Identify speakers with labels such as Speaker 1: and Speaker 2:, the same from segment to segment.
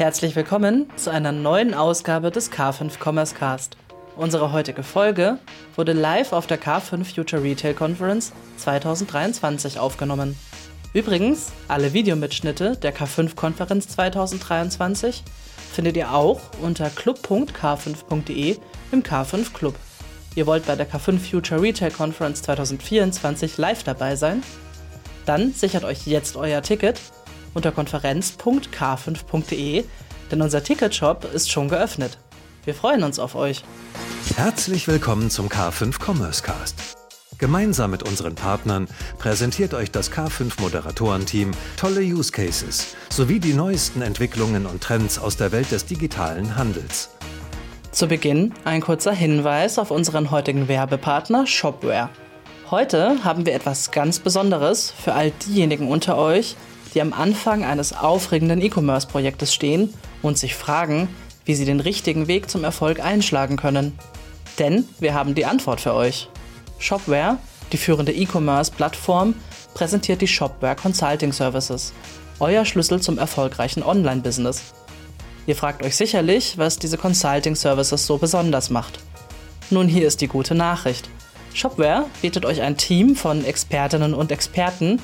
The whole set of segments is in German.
Speaker 1: Herzlich willkommen zu einer neuen Ausgabe des K5 Commerce Cast. Unsere heutige Folge wurde live auf der K5 Future Retail Conference 2023 aufgenommen. Übrigens, alle Videomitschnitte der K5-Konferenz 2023 findet ihr auch unter club.k5.de im K5 Club. Ihr wollt bei der K5 Future Retail Conference 2024 live dabei sein? Dann sichert euch jetzt euer Ticket unter konferenz.k5.de, denn unser Ticketshop ist schon geöffnet. Wir freuen uns auf euch.
Speaker 2: Herzlich willkommen zum K5 Commerce Cast. Gemeinsam mit unseren Partnern präsentiert euch das K5 Moderatorenteam tolle Use Cases sowie die neuesten Entwicklungen und Trends aus der Welt des digitalen Handels.
Speaker 1: Zu Beginn ein kurzer Hinweis auf unseren heutigen Werbepartner Shopware. Heute haben wir etwas ganz Besonderes für all diejenigen unter euch, die am Anfang eines aufregenden E-Commerce-Projektes stehen und sich fragen, wie sie den richtigen Weg zum Erfolg einschlagen können. Denn wir haben die Antwort für euch. Shopware, die führende E-Commerce-Plattform, präsentiert die Shopware Consulting Services, euer Schlüssel zum erfolgreichen Online-Business. Ihr fragt euch sicherlich, was diese Consulting Services so besonders macht. Nun hier ist die gute Nachricht. Shopware bietet euch ein Team von Expertinnen und Experten,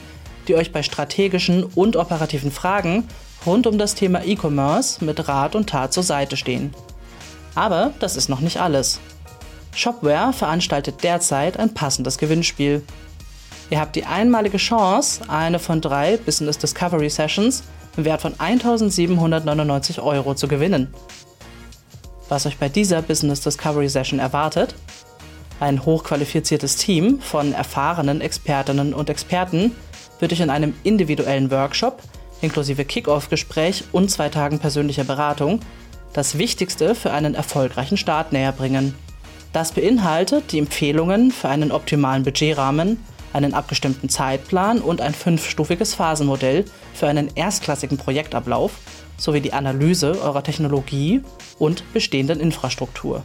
Speaker 1: die euch bei strategischen und operativen Fragen rund um das Thema E-Commerce mit Rat und Tat zur Seite stehen. Aber das ist noch nicht alles. Shopware veranstaltet derzeit ein passendes Gewinnspiel. Ihr habt die einmalige Chance, eine von drei Business Discovery Sessions im Wert von 1799 Euro zu gewinnen. Was euch bei dieser Business Discovery Session erwartet? Ein hochqualifiziertes Team von erfahrenen Expertinnen und Experten wird euch in einem individuellen Workshop inklusive Kick-Off-Gespräch und zwei Tagen persönlicher Beratung das Wichtigste für einen erfolgreichen Start näher bringen. Das beinhaltet die Empfehlungen für einen optimalen Budgetrahmen, einen abgestimmten Zeitplan und ein fünfstufiges Phasenmodell für einen erstklassigen Projektablauf sowie die Analyse eurer Technologie und bestehenden Infrastruktur.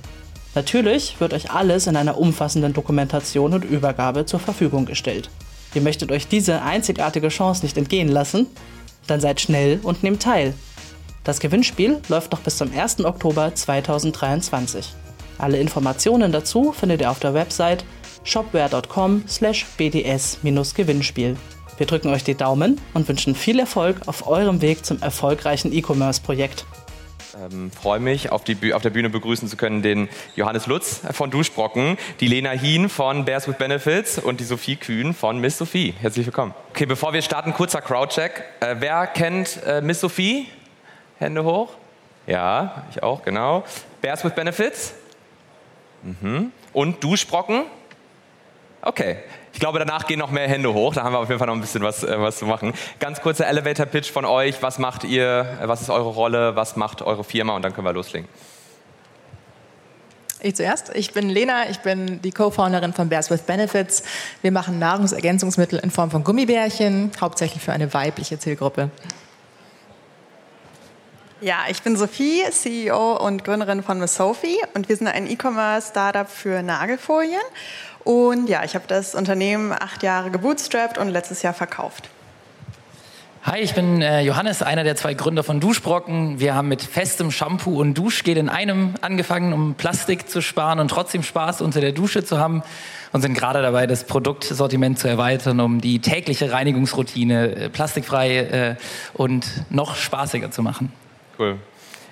Speaker 1: Natürlich wird euch alles in einer umfassenden Dokumentation und Übergabe zur Verfügung gestellt. Ihr möchtet euch diese einzigartige Chance nicht entgehen lassen? Dann seid schnell und nehmt teil. Das Gewinnspiel läuft noch bis zum 1. Oktober 2023. Alle Informationen dazu findet ihr auf der Website shopware.com/bds-gewinnspiel. Wir drücken euch die Daumen und wünschen viel Erfolg auf eurem Weg zum erfolgreichen E-Commerce-Projekt.
Speaker 3: Ähm, freue mich, auf, die, auf der Bühne begrüßen zu können den Johannes Lutz von Duschbrocken, die Lena Hien von Bears with Benefits und die Sophie Kühn von Miss Sophie. Herzlich willkommen. Okay, bevor wir starten, kurzer Crowdcheck. Äh, wer kennt äh, Miss Sophie? Hände hoch. Ja, ich auch, genau. Bears with Benefits? Mhm. Und Duschbrocken? Okay, ich glaube, danach gehen noch mehr Hände hoch. Da haben wir auf jeden Fall noch ein bisschen was, äh, was zu machen. Ganz kurzer Elevator-Pitch von euch. Was macht ihr? Was ist eure Rolle? Was macht eure Firma? Und dann können wir loslegen.
Speaker 4: Ich zuerst. Ich bin Lena, ich bin die Co-Founderin von Bears with Benefits. Wir machen Nahrungsergänzungsmittel in Form von Gummibärchen, hauptsächlich für eine weibliche Zielgruppe.
Speaker 5: Ja, ich bin Sophie, CEO und Gründerin von Miss Sophie und wir sind ein E-Commerce-Startup für Nagelfolien und ja, ich habe das Unternehmen acht Jahre gebootstrapped und letztes Jahr verkauft.
Speaker 6: Hi, ich bin äh, Johannes, einer der zwei Gründer von Duschbrocken. Wir haben mit festem Shampoo und Duschgel in einem angefangen, um Plastik zu sparen und trotzdem Spaß unter der Dusche zu haben und sind gerade dabei, das Produktsortiment zu erweitern, um die tägliche Reinigungsroutine äh, plastikfrei äh, und noch spaßiger zu machen.
Speaker 3: Cool.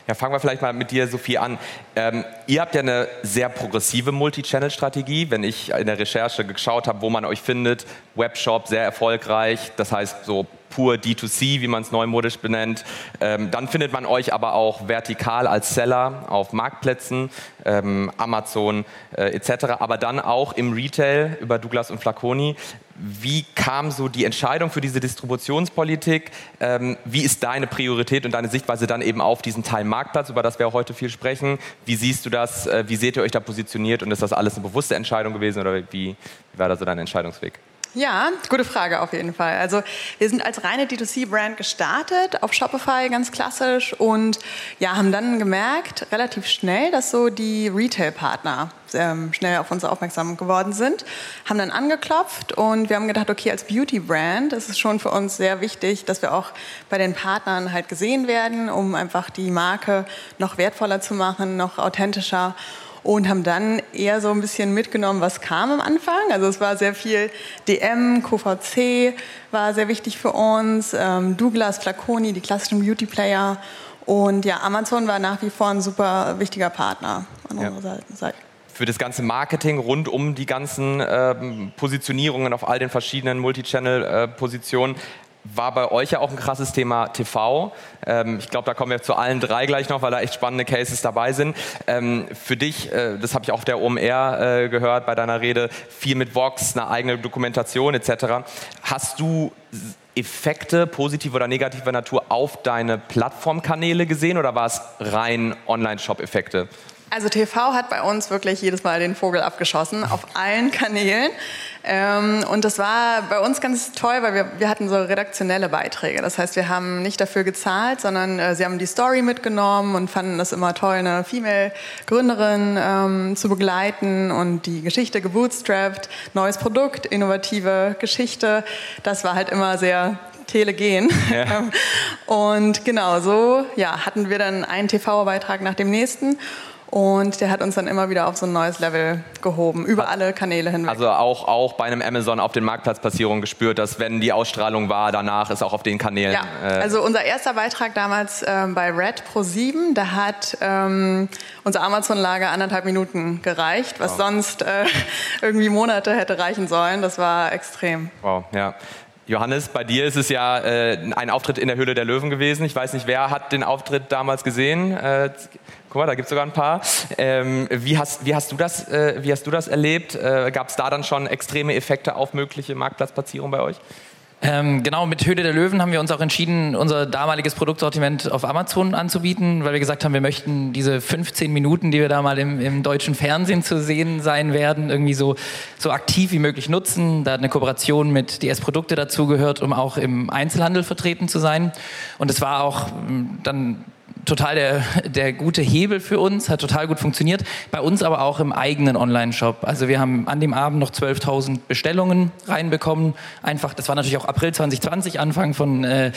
Speaker 3: Ja, fangen wir vielleicht mal mit dir, Sophie, an. Ähm, ihr habt ja eine sehr progressive Multi-Channel-Strategie. Wenn ich in der Recherche geschaut habe, wo man euch findet, Webshop sehr erfolgreich, das heißt so pur D2C, wie man es neumodisch benennt. Ähm, dann findet man euch aber auch vertikal als Seller auf Marktplätzen, ähm, Amazon äh, etc., aber dann auch im Retail über Douglas und Flaconi. Wie kam so die Entscheidung für diese Distributionspolitik? Ähm, wie ist deine Priorität und deine Sichtweise dann eben auf diesen Teil Marktplatz, über das wir heute viel sprechen? Wie siehst du das? Äh, wie seht ihr euch da positioniert? Und ist das alles eine bewusste Entscheidung gewesen oder wie, wie war da so dein Entscheidungsweg?
Speaker 5: Ja, gute Frage auf jeden Fall. Also wir sind als reine D2C-Brand gestartet auf Shopify, ganz klassisch und ja, haben dann gemerkt, relativ schnell, dass so die Retail-Partner ähm, schnell auf uns aufmerksam geworden sind, haben dann angeklopft und wir haben gedacht, okay, als Beauty-Brand ist es schon für uns sehr wichtig, dass wir auch bei den Partnern halt gesehen werden, um einfach die Marke noch wertvoller zu machen, noch authentischer und haben dann eher so ein bisschen mitgenommen, was kam am Anfang. Also es war sehr viel DM, QVC war sehr wichtig für uns, ähm, Douglas, Flaconi, die klassischen Beauty Player und ja, Amazon war nach wie vor ein super wichtiger Partner an ja. unserer Seite
Speaker 3: für das ganze Marketing rund um die ganzen ähm, Positionierungen auf all den verschiedenen Multichannel-Positionen. Äh, war bei euch ja auch ein krasses Thema TV. Ähm, ich glaube, da kommen wir zu allen drei gleich noch, weil da echt spannende Cases dabei sind. Ähm, für dich, äh, das habe ich auch auf der OMR äh, gehört bei deiner Rede, viel mit Vox, eine eigene Dokumentation etc. Hast du Effekte positiver oder negativer Natur auf deine Plattformkanäle gesehen oder war es rein Online-Shop-Effekte?
Speaker 5: Also TV hat bei uns wirklich jedes Mal den Vogel abgeschossen, auf allen Kanälen. Ähm, und das war bei uns ganz toll, weil wir, wir hatten so redaktionelle Beiträge. Das heißt, wir haben nicht dafür gezahlt, sondern äh, sie haben die Story mitgenommen und fanden das immer toll, eine Female-Gründerin ähm, zu begleiten und die Geschichte gebootstrapped, neues Produkt, innovative Geschichte. Das war halt immer sehr telegen. Ja. und genau so ja, hatten wir dann einen TV-Beitrag nach dem nächsten. Und der hat uns dann immer wieder auf so ein neues Level gehoben, über alle Kanäle hinweg.
Speaker 3: Also auch, auch bei einem Amazon auf den Marktplatzpassierungen gespürt, dass wenn die Ausstrahlung war, danach ist auch auf den Kanälen.
Speaker 5: Ja, äh also unser erster Beitrag damals ähm, bei Red Pro 7, da hat ähm, unser Amazon-Lager anderthalb Minuten gereicht, was wow. sonst äh, irgendwie Monate hätte reichen sollen. Das war extrem.
Speaker 3: Wow, ja. Johannes, bei dir ist es ja äh, ein Auftritt in der Höhle der Löwen gewesen. Ich weiß nicht, wer hat den Auftritt damals gesehen? Äh, guck mal, da gibt es sogar ein paar. Ähm, wie, hast, wie, hast du das, äh, wie hast du das erlebt? Äh, Gab es da dann schon extreme Effekte auf mögliche Marktplatzplatzierung bei euch?
Speaker 6: Ähm, genau, mit Höhle der Löwen haben wir uns auch entschieden, unser damaliges Produktsortiment auf Amazon anzubieten, weil wir gesagt haben, wir möchten diese 15 Minuten, die wir da mal im, im deutschen Fernsehen zu sehen sein werden, irgendwie so, so aktiv wie möglich nutzen. Da hat eine Kooperation mit DS Produkte dazugehört, um auch im Einzelhandel vertreten zu sein. Und es war auch ähm, dann total der, der gute Hebel für uns, hat total gut funktioniert. Bei uns aber auch im eigenen Online-Shop. Also wir haben an dem Abend noch 12.000 Bestellungen reinbekommen. Einfach, das war natürlich auch April 2020, Anfang von äh,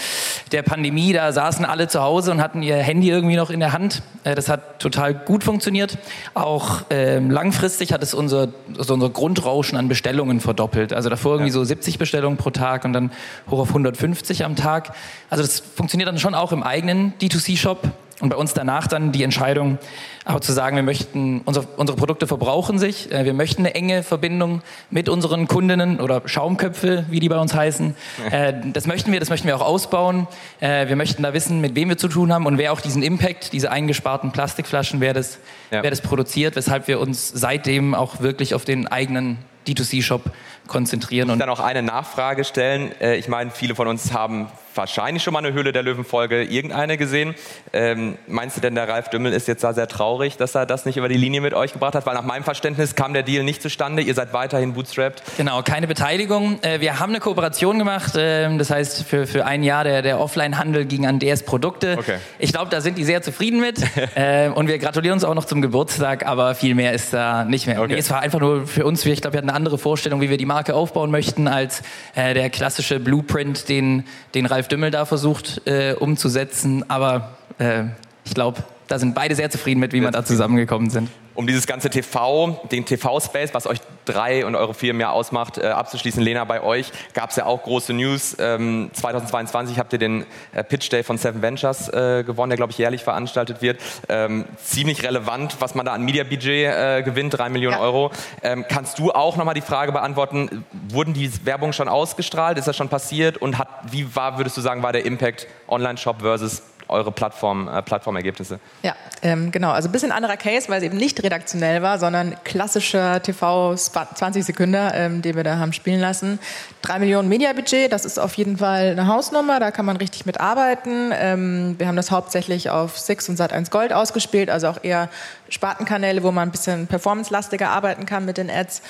Speaker 6: der Pandemie. Da saßen alle zu Hause und hatten ihr Handy irgendwie noch in der Hand. Äh, das hat total gut funktioniert. Auch äh, langfristig hat es unser, also unser Grundrauschen an Bestellungen verdoppelt. Also davor irgendwie ja. so 70 Bestellungen pro Tag und dann hoch auf 150 am Tag. Also das funktioniert dann schon auch im eigenen D2C-Shop. Und bei uns danach dann die Entscheidung, aber zu sagen, wir möchten, unsere, unsere Produkte verbrauchen sich, äh, wir möchten eine enge Verbindung mit unseren Kundinnen oder Schaumköpfe, wie die bei uns heißen. Äh, das möchten wir, das möchten wir auch ausbauen. Äh, wir möchten da wissen, mit wem wir zu tun haben und wer auch diesen Impact, diese eingesparten Plastikflaschen, wer das, ja. wer das produziert, weshalb wir uns seitdem auch wirklich auf den eigenen D2C-Shop konzentrieren.
Speaker 3: Und dann auch eine Nachfrage stellen. Äh, ich meine, viele von uns haben wahrscheinlich schon mal eine Höhle der Löwen-Folge irgendeine gesehen. Ähm, meinst du denn, der Ralf Dümmel ist jetzt da sehr traurig, dass er das nicht über die Linie mit euch gebracht hat? Weil nach meinem Verständnis kam der Deal nicht zustande. Ihr seid weiterhin bootstrapped.
Speaker 6: Genau, keine Beteiligung. Äh, wir haben eine Kooperation gemacht. Äh, das heißt, für, für ein Jahr der, der Offline-Handel ging an DS Produkte. Okay. Ich glaube, da sind die sehr zufrieden mit. äh, und wir gratulieren uns auch noch zum Geburtstag, aber viel mehr ist da nicht mehr. Okay. Nee, es war einfach nur für uns, ich glaube, wir hatten eine andere Vorstellung, wie wir die Marke aufbauen möchten, als äh, der klassische Blueprint, den, den Ralf Dümmel da versucht äh, umzusetzen. Aber äh, ich glaube, da sind beide sehr zufrieden mit, wie wir da zusammengekommen sind
Speaker 3: um dieses ganze TV, den TV-Space, was euch drei und eure Firmen ja ausmacht, äh, abzuschließen. Lena, bei euch gab es ja auch große News. Ähm, 2022 habt ihr den äh, Pitch Day von Seven Ventures äh, gewonnen, der, glaube ich, jährlich veranstaltet wird. Ähm, ziemlich relevant, was man da an Media-Budget äh, gewinnt, drei Millionen ja. Euro. Ähm, kannst du auch nochmal die Frage beantworten, wurden die Werbung schon ausgestrahlt? Ist das schon passiert? Und hat, wie war, würdest du sagen, war der Impact Online-Shop versus eure Plattform, äh, Plattformergebnisse?
Speaker 4: Ja, ähm, genau. Also ein bisschen anderer Case, weil es eben nicht redaktionell war, sondern klassischer TV 20 Sekunden, ähm, den wir da haben spielen lassen. Drei Millionen Mediabudget, das ist auf jeden Fall eine Hausnummer, da kann man richtig mit arbeiten. Ähm, wir haben das hauptsächlich auf Six und Sat1 Gold ausgespielt, also auch eher Spartenkanäle, wo man ein bisschen performancelastiger arbeiten kann mit den Ads.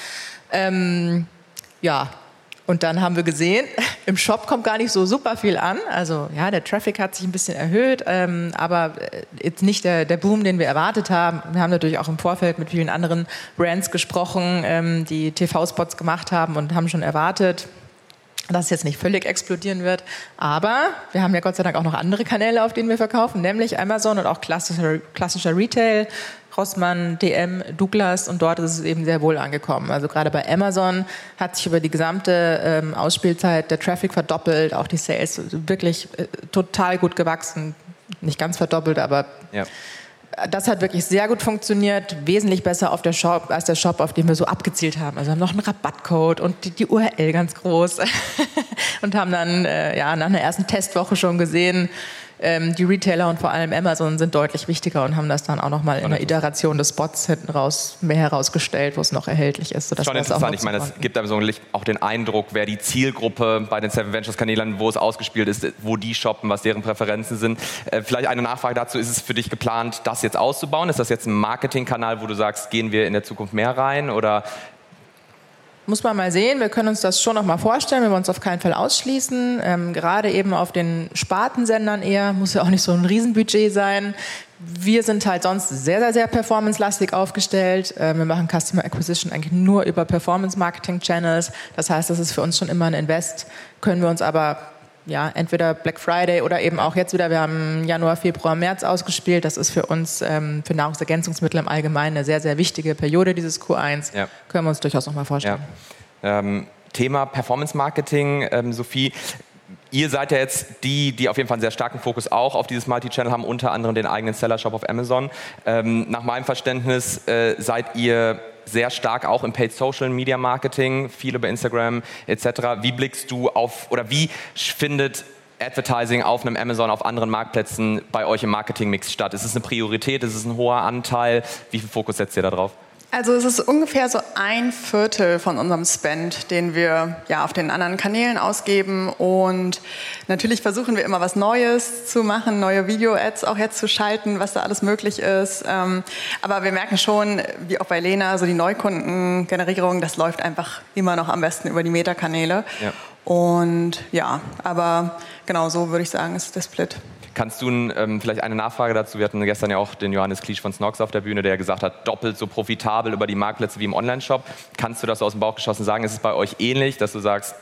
Speaker 4: Ähm, ja, Und dann haben wir gesehen, im Shop kommt gar nicht so super viel an. Also ja, der Traffic hat sich ein bisschen erhöht, ähm, aber äh, jetzt nicht der, der Boom, den wir erwartet haben. Wir haben natürlich auch im Vorfeld mit vielen anderen Brands gesprochen, ähm, die TV-Spots gemacht haben und haben schon erwartet, dass es jetzt nicht völlig explodieren wird. Aber wir haben ja Gott sei Dank auch noch andere Kanäle, auf denen wir verkaufen, nämlich Amazon und auch klassischer, klassischer Retail, Rossmann, DM, Douglas und dort ist es eben sehr wohl angekommen. Also gerade bei Amazon hat sich über die gesamte ähm, Ausspielzeit der Traffic verdoppelt, auch die Sales wirklich äh, total gut gewachsen. Nicht ganz verdoppelt, aber ja. das hat wirklich sehr gut funktioniert, wesentlich besser auf der Shop als der Shop, auf den wir so abgezielt haben. Also haben noch einen Rabattcode und die, die URL ganz groß und haben dann äh, ja nach einer ersten Testwoche schon gesehen, ähm, die Retailer und vor allem Amazon sind deutlich wichtiger und haben das dann auch nochmal in der Iteration des Spots hinten raus mehr herausgestellt, wo es noch erhältlich ist.
Speaker 3: Schon interessant. Ich meine, es gibt einem so auch den Eindruck, wer die Zielgruppe bei den Seven Ventures Kanälen, wo es ausgespielt ist, wo die shoppen, was deren Präferenzen sind. Äh, vielleicht eine Nachfrage dazu: Ist es für dich geplant, das jetzt auszubauen? Ist das jetzt ein Marketingkanal, wo du sagst, gehen wir in der Zukunft mehr rein oder
Speaker 4: muss man mal sehen. Wir können uns das schon noch mal vorstellen. Wir wollen uns auf keinen Fall ausschließen. Ähm, gerade eben auf den Spartensendern eher. Muss ja auch nicht so ein Riesenbudget sein. Wir sind halt sonst sehr, sehr, sehr performance-lastig aufgestellt. Ähm, wir machen Customer Acquisition eigentlich nur über Performance-Marketing-Channels. Das heißt, das ist für uns schon immer ein Invest. Können wir uns aber ja, entweder Black Friday oder eben auch jetzt wieder, wir haben Januar, Februar, März ausgespielt. Das ist für uns ähm, für Nahrungsergänzungsmittel im Allgemeinen eine sehr, sehr wichtige Periode, dieses Q1. Ja. Können wir uns durchaus noch mal vorstellen.
Speaker 3: Ja. Ähm, Thema Performance Marketing, ähm, Sophie. Ihr seid ja jetzt die, die auf jeden Fall einen sehr starken Fokus auch auf dieses Multi-Channel haben, unter anderem den eigenen Seller-Shop auf Amazon. Ähm, nach meinem Verständnis äh, seid ihr sehr stark auch im Paid Social Media Marketing, viel über Instagram etc. Wie blickst du auf oder wie findet Advertising auf einem Amazon, auf anderen Marktplätzen bei euch im Marketingmix statt? Ist es eine Priorität? Ist es ein hoher Anteil? Wie viel Fokus setzt ihr da drauf?
Speaker 5: Also es ist ungefähr so ein Viertel von unserem Spend, den wir ja auf den anderen Kanälen ausgeben. Und natürlich versuchen wir immer was Neues zu machen, neue Video-Ads auch jetzt zu schalten, was da alles möglich ist. Ähm, aber wir merken schon, wie auch bei Lena, so die Neukundengenerierung, das läuft einfach immer noch am besten über die Meta-Kanäle. Ja. Und ja, aber genau so würde ich sagen, ist der Split.
Speaker 3: Kannst du ähm, vielleicht eine Nachfrage dazu? Wir hatten gestern ja auch den Johannes Kliesch von Snox auf der Bühne, der gesagt hat, doppelt so profitabel über die Marktplätze wie im Online-Shop. Kannst du das aus dem Bauch geschossen sagen? Ist es bei euch ähnlich, dass du sagst,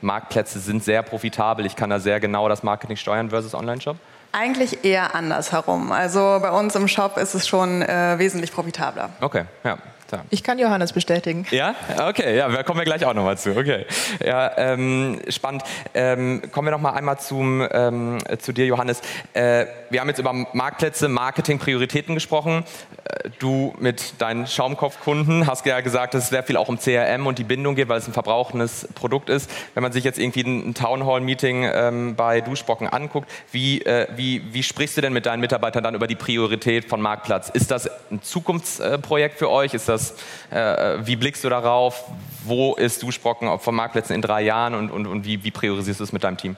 Speaker 3: Marktplätze sind sehr profitabel, ich kann da sehr genau das Marketing steuern versus Online-Shop?
Speaker 5: Eigentlich eher andersherum. Also bei uns im Shop ist es schon äh, wesentlich profitabler.
Speaker 3: Okay, ja.
Speaker 4: Da. Ich kann Johannes bestätigen.
Speaker 3: Ja, okay, ja, da kommen wir gleich auch nochmal zu. Okay, ja, ähm, spannend. Ähm, kommen wir noch mal einmal zum, ähm, zu dir, Johannes. Äh, wir haben jetzt über Marktplätze, Marketing, Prioritäten gesprochen. Äh, du mit deinen Schaumkopfkunden hast ja gesagt, dass es sehr viel auch um CRM und die Bindung geht, weil es ein verbrauchendes Produkt ist. Wenn man sich jetzt irgendwie ein, Townhall-Meeting ähm, bei Duschbrocken anguckt, wie, äh, wie, wie sprichst du denn mit deinen Mitarbeitern dann über die Priorität von Marktplatz? Ist das ein Zukunftsprojekt für euch? Ist das, äh, wie blickst du darauf? Wo ist Duschbrocken von Marktplätzen in drei Jahren und, und, und wie, wie priorisierst du es mit deinem Team?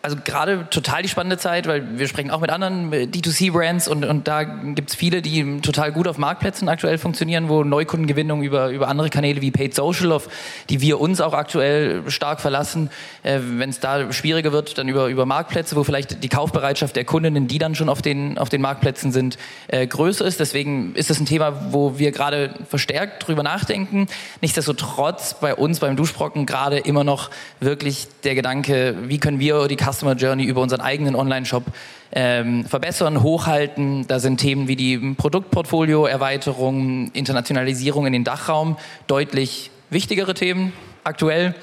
Speaker 6: Also gerade total die spannende Zeit, weil wir sprechen auch mit anderen D2C-Brands und, und da gibt es viele, die total gut auf Marktplätzen aktuell funktionieren, wo Neukundengewinnung über, über andere Kanäle wie Paid Social, auf die wir uns auch aktuell stark verlassen, äh, wenn es da schwieriger wird, dann über, über Marktplätze, wo vielleicht die Kaufbereitschaft der Kundinnen, die dann schon auf den, auf den Marktplätzen sind, äh, größer ist. Deswegen ist das ein Thema, wo wir gerade verstärkt drüber nachdenken. Nichtsdestotrotz bei uns beim Duschbrocken gerade immer noch wirklich der Gedanke, wie können wir die Customer Journey über unseren eigenen Online-Shop ähm, verbessern, hochhalten. Da sind Themen wie die Produktportfolio-Erweiterung, Internationalisierung in den Dachraum deutlich wichtigere Themen aktuell.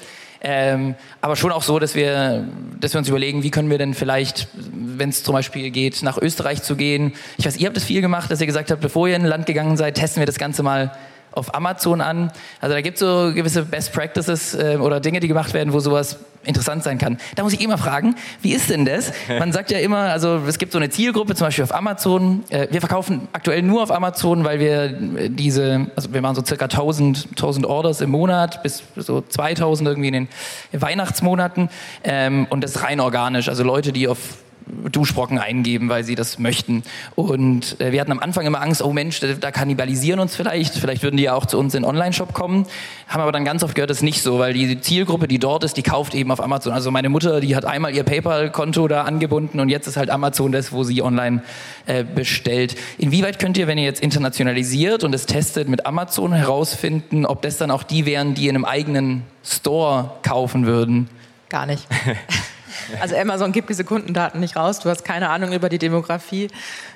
Speaker 6: Ähm, aber schon auch so, dass wir, dass wir uns überlegen, wie können wir denn vielleicht, wenn es zum Beispiel geht, nach Österreich zu gehen. Ich weiß, ihr habt es viel gemacht, dass ihr gesagt habt, bevor ihr in ein Land gegangen seid, testen wir das Ganze mal auf Amazon an. Also da gibt es so gewisse Best Practices äh, oder Dinge, die gemacht werden, wo sowas interessant sein kann. Da muss ich immer fragen, wie ist denn das? Man sagt ja immer, also es gibt so eine Zielgruppe, zum Beispiel auf Amazon. Äh, wir verkaufen aktuell nur auf Amazon, weil wir äh, diese, also wir machen so circa 1000, 1000 Orders im Monat bis so 2000 irgendwie in den Weihnachtsmonaten ähm, und das rein organisch. Also Leute, die auf Duschbrocken eingeben, weil sie das möchten. Und äh, wir hatten am Anfang immer Angst, oh Mensch, da, kannibalisieren uns vielleicht, vielleicht würden die ja auch zu uns in den Online-Shop kommen. Haben aber dann ganz oft gehört, das ist nicht so, weil die Zielgruppe, die dort ist, die kauft eben auf Amazon. Also meine Mutter, die hat einmal ihr PayPal-Konto da angebunden und jetzt ist halt Amazon das, wo sie online äh, bestellt. Inwieweit könnt ihr, wenn ihr jetzt internationalisiert und es testet mit Amazon herausfinden, ob das dann auch die wären, die in einem eigenen Store kaufen würden?
Speaker 4: Gar nicht. Also Amazon gibt diese Kundendaten nicht raus. Du hast keine Ahnung über die Demografie,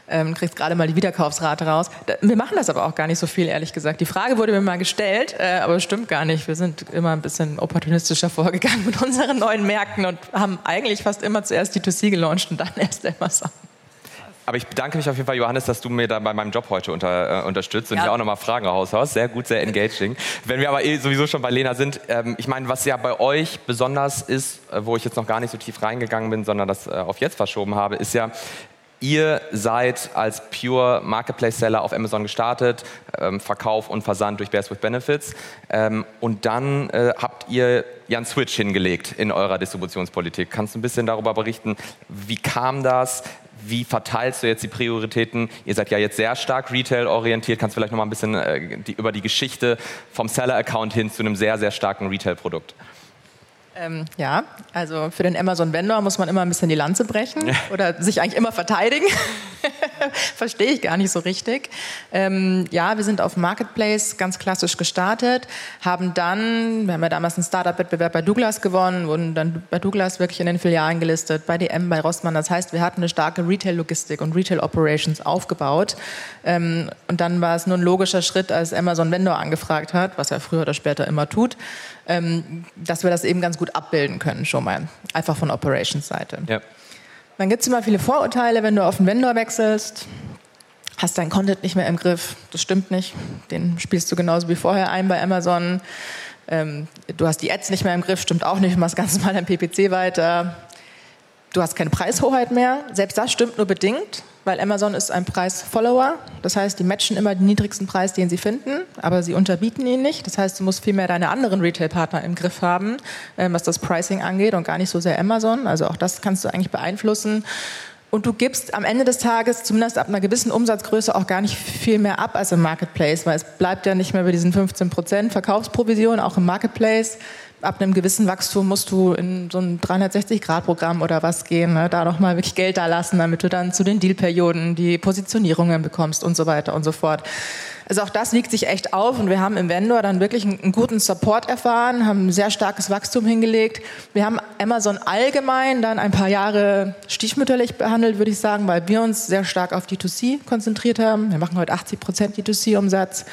Speaker 4: ähm, kriegst gerade mal die Wiederkaufsrate raus. Wir machen das aber auch gar nicht so viel, ehrlich gesagt. Die Frage wurde mir mal gestellt, äh, aber stimmt gar nicht. Wir sind immer ein bisschen opportunistischer vorgegangen mit unseren neuen Märkten und haben eigentlich fast immer zuerst die 2C gelauncht und dann erst Amazon.
Speaker 3: Aber ich bedanke mich auf jeden Fall, Johannes, dass du mir da bei meinem Job heute unter, äh, unterstützt und ja. hier auch nochmal Fragen raushaust. Sehr gut, sehr engaging. Wenn wir aber eh sowieso schon bei Lena sind, ähm, ich meine, was ja bei euch besonders ist, äh, wo ich jetzt noch gar nicht so tief reingegangen bin, sondern das äh, auf jetzt verschoben habe, ist ja, Ihr seid als Pure Marketplace Seller auf Amazon gestartet, ähm, Verkauf und Versand durch Bears with Benefits. Ähm, und dann äh, habt ihr ja einen Switch hingelegt in eurer Distributionspolitik. Kannst du ein bisschen darüber berichten, wie kam das? Wie verteilst du jetzt die Prioritäten? Ihr seid ja jetzt sehr stark Retail-orientiert. Kannst du vielleicht noch mal ein bisschen äh, die, über die Geschichte vom Seller-Account hin zu einem sehr, sehr starken Retail-Produkt?
Speaker 4: Ähm, ja, also für den Amazon-Vendor muss man immer ein bisschen die Lanze brechen ja. oder sich eigentlich immer verteidigen. Verstehe ich gar nicht so richtig. Ähm, ja, wir sind auf Marketplace ganz klassisch gestartet, haben dann, wir haben ja damals einen Startup-Wettbewerb bei Douglas gewonnen, wurden dann bei Douglas wirklich in den Filialen gelistet, bei DM, bei Rossmann. Das heißt, wir hatten eine starke Retail-Logistik und Retail-Operations aufgebaut. Ähm, und dann war es nur ein logischer Schritt, als Amazon Vendor angefragt hat, was er früher oder später immer tut, ähm, dass wir das eben ganz gut abbilden können, schon mal. Einfach von Operations-Seite. Ja. Dann gibt es immer viele Vorurteile, wenn du auf einen Vendor wechselst. Hast dein Content nicht mehr im Griff. Das stimmt nicht. Den spielst du genauso wie vorher ein bei Amazon. Ähm, du hast die Ads nicht mehr im Griff, stimmt auch nicht. Du machst ganz normal dein PPC weiter. Du hast keine Preishoheit mehr. Selbst das stimmt nur bedingt weil Amazon ist ein Preis-Follower. Das heißt, die matchen immer den niedrigsten Preis, den sie finden, aber sie unterbieten ihn nicht. Das heißt, du musst vielmehr deine anderen Retail-Partner im Griff haben, ähm, was das Pricing angeht und gar nicht so sehr Amazon. Also auch das kannst du eigentlich beeinflussen. Und du gibst am Ende des Tages, zumindest ab einer gewissen Umsatzgröße, auch gar nicht viel mehr ab als im Marketplace, weil es bleibt ja nicht mehr bei diesen 15 Prozent Verkaufsprovision, auch im Marketplace ab einem gewissen Wachstum musst du in so ein 360-Grad-Programm oder was gehen, ne? da nochmal wirklich Geld da lassen, damit du dann zu den Dealperioden die Positionierungen bekommst und so weiter und so fort. Also auch das wiegt sich echt auf und wir haben im Vendor dann wirklich einen, einen guten Support erfahren, haben ein sehr starkes Wachstum hingelegt. Wir haben Amazon allgemein dann ein paar Jahre stiefmütterlich behandelt, würde ich sagen, weil wir uns sehr stark auf D2C konzentriert haben. Wir machen heute 80 Prozent D2C-Umsatz.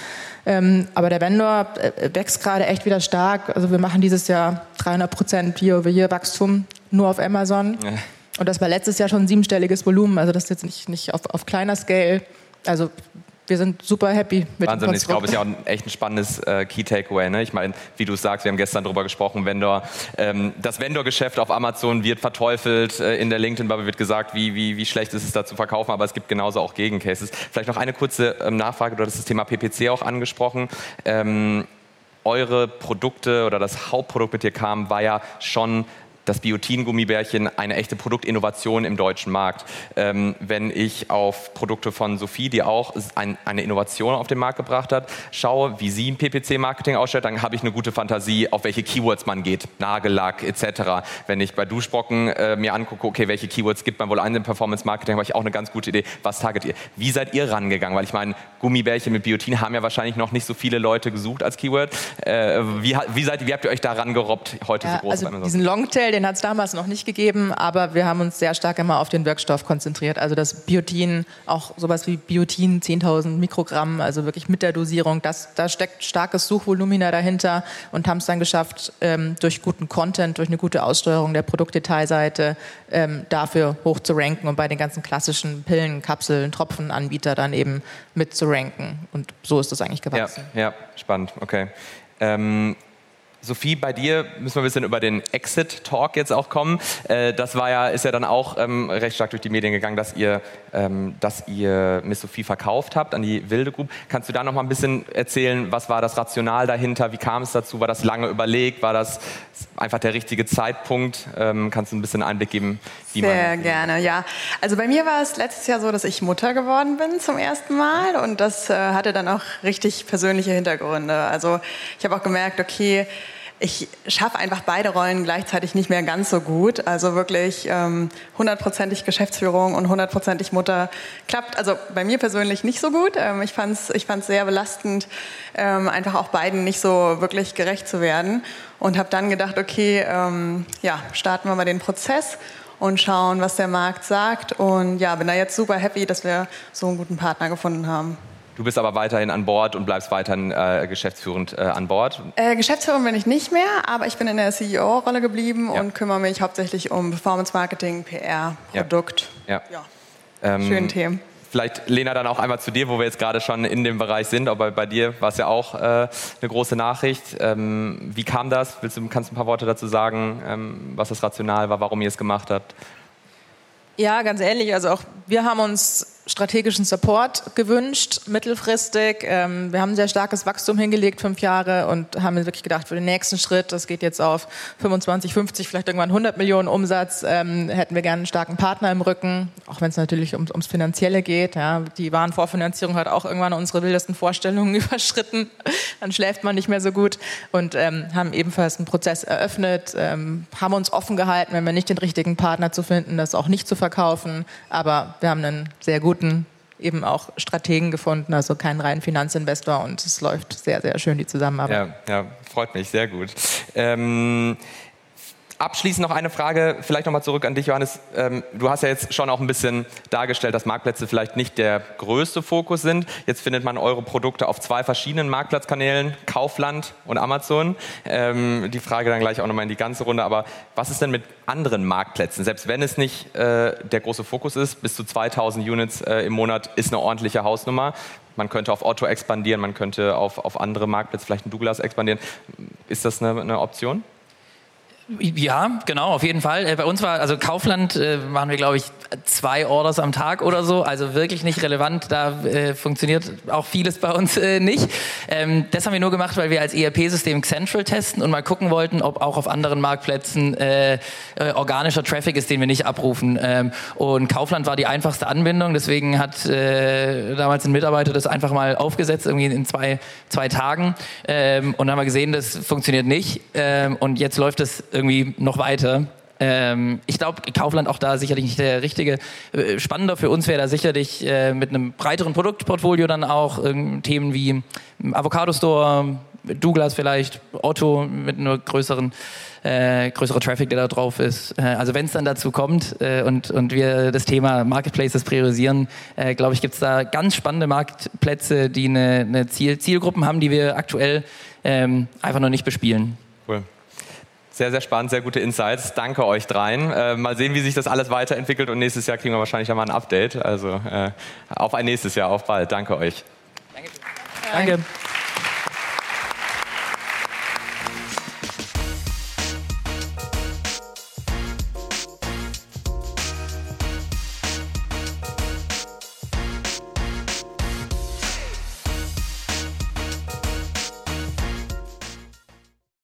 Speaker 4: Ähm, aber der Vendor äh, wächst gerade echt wieder stark. Also wir machen dieses Jahr 300 Prozent Year-over-Year-Wachstum nur auf Amazon. Ja. Und das war letztes Jahr schon ein siebenstelliges Volumen. Also das ist jetzt nicht, nicht auf, auf kleiner Scale. Also wir sind super happy mit
Speaker 3: Wahnsinn, dem Konstrukt. ich glaube, es ist ja auch ein echt ein spannendes äh, Key Takeaway. Ne? Ich meine, wie du sagst, wir haben gestern darüber gesprochen, Vendor, ähm, das Vendor-Geschäft auf Amazon wird verteufelt, äh, in der LinkedIn-Bubble wird gesagt, wie, wie, wie schlecht ist es da zu verkaufen, aber es gibt genauso auch Gegencases. Vielleicht noch eine kurze ähm, Nachfrage, du hattest das Thema PPC auch angesprochen. Ähm, eure Produkte oder das Hauptprodukt mit dir kam, war ja schon das Biotin-Gummibärchen eine echte Produktinnovation im deutschen Markt. Ähm, wenn ich auf Produkte von Sophie, die auch ein, eine Innovation auf den Markt gebracht hat, schaue, wie sie ein PPC-Marketing ausstellt, dann habe ich eine gute Fantasie, auf welche Keywords man geht, Nagellack etc. Wenn ich bei Duschbrocken äh, mir angucke, okay, welche Keywords gibt man wohl ein im Performance-Marketing, habe ich auch eine ganz gute Idee, was target ihr. Wie seid ihr rangegangen? Weil ich meine, Gummibärchen mit Biotin haben ja wahrscheinlich noch nicht so viele Leute gesucht als Keyword. Äh, wie, wie, seid, wie habt ihr euch da rangerobbt, heute
Speaker 4: ja,
Speaker 3: so groß
Speaker 4: also Diesen Longtail, den hat es damals noch nicht gegeben, aber wir haben uns sehr stark immer auf den Wirkstoff konzentriert. Also das Biotin, auch sowas wie Biotin, 10.000 Mikrogramm, also wirklich mit der Dosierung, das, da steckt starkes Suchvolumina dahinter und haben es dann geschafft, ähm, durch guten Content, durch eine gute Aussteuerung der Produktdetailseite ähm, dafür hoch zu ranken und bei den ganzen klassischen Pillen, Kapseln, Tropfenanbieter dann eben mit zu ranken. Und so ist das eigentlich gewachsen.
Speaker 3: Ja, ja spannend, okay. Ähm, Sophie, bei dir müssen wir ein bisschen über den Exit-Talk jetzt auch kommen. Äh, das war ja, ist ja dann auch ähm, recht stark durch die Medien gegangen, dass ihr ähm, dass ihr Miss Sophie verkauft habt an die Wilde Group. Kannst du da noch mal ein bisschen erzählen, was war das Rational dahinter? Wie kam es dazu? War das lange überlegt? War das einfach der richtige Zeitpunkt? Ähm, kannst du ein bisschen Einblick geben?
Speaker 5: Wie Sehr man gerne, ja. Also bei mir war es letztes Jahr so, dass ich Mutter geworden bin zum ersten Mal und das äh, hatte dann auch richtig persönliche Hintergründe. Also ich habe auch gemerkt, okay, ich schaffe einfach beide Rollen gleichzeitig nicht mehr ganz so gut. Also wirklich ähm, hundertprozentig ähm, Geschäftsführung und hundertprozentig Mutter klappt. Also bei mir persönlich nicht so gut. Ähm, ich fand es ich fand's sehr belastend, ähm, einfach auch beiden nicht so wirklich gerecht zu werden. Und habe dann gedacht, okay, ähm, ja, starten wir mal den Prozess und schauen, was der Markt sagt. Und ja, bin da jetzt super happy, dass wir so einen guten Partner gefunden haben.
Speaker 3: Du bist aber weiterhin an Bord und bleibst weiterhin äh, geschäftsführend äh, an Bord?
Speaker 5: Äh, Geschäftsführung bin ich nicht mehr, aber ich bin in der CEO-Rolle geblieben ja. und kümmere mich hauptsächlich um Performance Marketing, PR, Produkt.
Speaker 3: Ja. ja. Ähm,
Speaker 5: Schönen Themen.
Speaker 3: Vielleicht, Lena, dann auch einmal zu dir, wo wir jetzt gerade schon in dem Bereich sind. Aber bei dir war es ja auch äh, eine große Nachricht. Ähm, wie kam das? Willst du, kannst du ein paar Worte dazu sagen, ähm, was das Rational war, warum ihr es gemacht habt?
Speaker 4: Ja, ganz ähnlich. Also auch wir haben uns strategischen Support gewünscht, mittelfristig. Ähm, wir haben sehr starkes Wachstum hingelegt, fünf Jahre, und haben wirklich gedacht, für den nächsten Schritt, das geht jetzt auf 25, 50, vielleicht irgendwann 100 Millionen Umsatz, ähm, hätten wir gerne einen starken Partner im Rücken, auch wenn es natürlich um, ums Finanzielle geht. Ja. Die Warenvorfinanzierung hat auch irgendwann unsere wildesten Vorstellungen überschritten. Dann schläft man nicht mehr so gut und ähm, haben ebenfalls einen Prozess eröffnet, ähm, haben uns offen gehalten, wenn wir nicht den richtigen Partner zu finden, das auch nicht zu verkaufen. Aber wir haben einen sehr guten guten eben auch Strategen gefunden, also keinen reinen Finanzinvestor und es läuft sehr, sehr schön, die Zusammenarbeit.
Speaker 3: Ja, ja freut mich, sehr gut. Ähm, Abschließend noch eine Frage, vielleicht nochmal zurück an dich, Johannes. Ähm, du hast ja jetzt schon auch ein bisschen dargestellt, dass Marktplätze vielleicht nicht der größte Fokus sind. Jetzt findet man eure Produkte auf zwei verschiedenen Marktplatzkanälen, Kaufland und Amazon. Ähm, die Frage dann gleich auch nochmal in die ganze Runde. Aber was ist denn mit anderen Marktplätzen? Selbst wenn es nicht äh, der große Fokus ist, bis zu 2000 Units äh, im Monat ist eine ordentliche Hausnummer. Man könnte auf Otto expandieren, man könnte auf, auf andere Marktplätze, vielleicht ein Douglas expandieren. Ist das eine, eine Option?
Speaker 6: Ja, genau, auf jeden Fall. Äh, bei uns war, also Kaufland äh, waren wir, glaube ich, zwei Orders am Tag oder so, also wirklich nicht relevant. Da äh, funktioniert auch vieles bei uns äh, nicht. Ähm, das haben wir nur gemacht, weil wir als ERP-System Central testen und mal gucken wollten, ob auch auf anderen Marktplätzen äh, äh, organischer Traffic ist, den wir nicht abrufen. Ähm, und Kaufland war die einfachste Anbindung, deswegen hat damals ein Mitarbeiter das einfach mal aufgesetzt, irgendwie in zwei, zwei Tagen. Ähm, und dann haben wir gesehen, das funktioniert nicht. Ähm, und jetzt läuft es irgendwie noch weiter. Ähm, ich glaube, Kaufland auch da sicherlich nicht der richtige. Äh, spannender für uns wäre da sicherlich äh, mit einem breiteren Produktportfolio dann auch äh, Themen wie Avocado Store, Douglas vielleicht, Otto mit einer größeren äh, größerer Traffic, der da drauf ist. Äh, also wenn es dann dazu kommt äh, und, und wir das Thema Marketplaces priorisieren, äh, glaube ich, gibt es da ganz spannende Marktplätze, die eine, eine Ziel Zielgruppen haben, die wir aktuell ähm, einfach noch nicht bespielen.
Speaker 3: Sehr, sehr spannend, sehr gute Insights. Danke euch dreien. Äh, mal sehen, wie sich das alles weiterentwickelt und nächstes Jahr kriegen wir wahrscheinlich einmal ein Update. Also äh, auf ein nächstes Jahr, auf bald. Danke euch.
Speaker 6: Danke. Danke.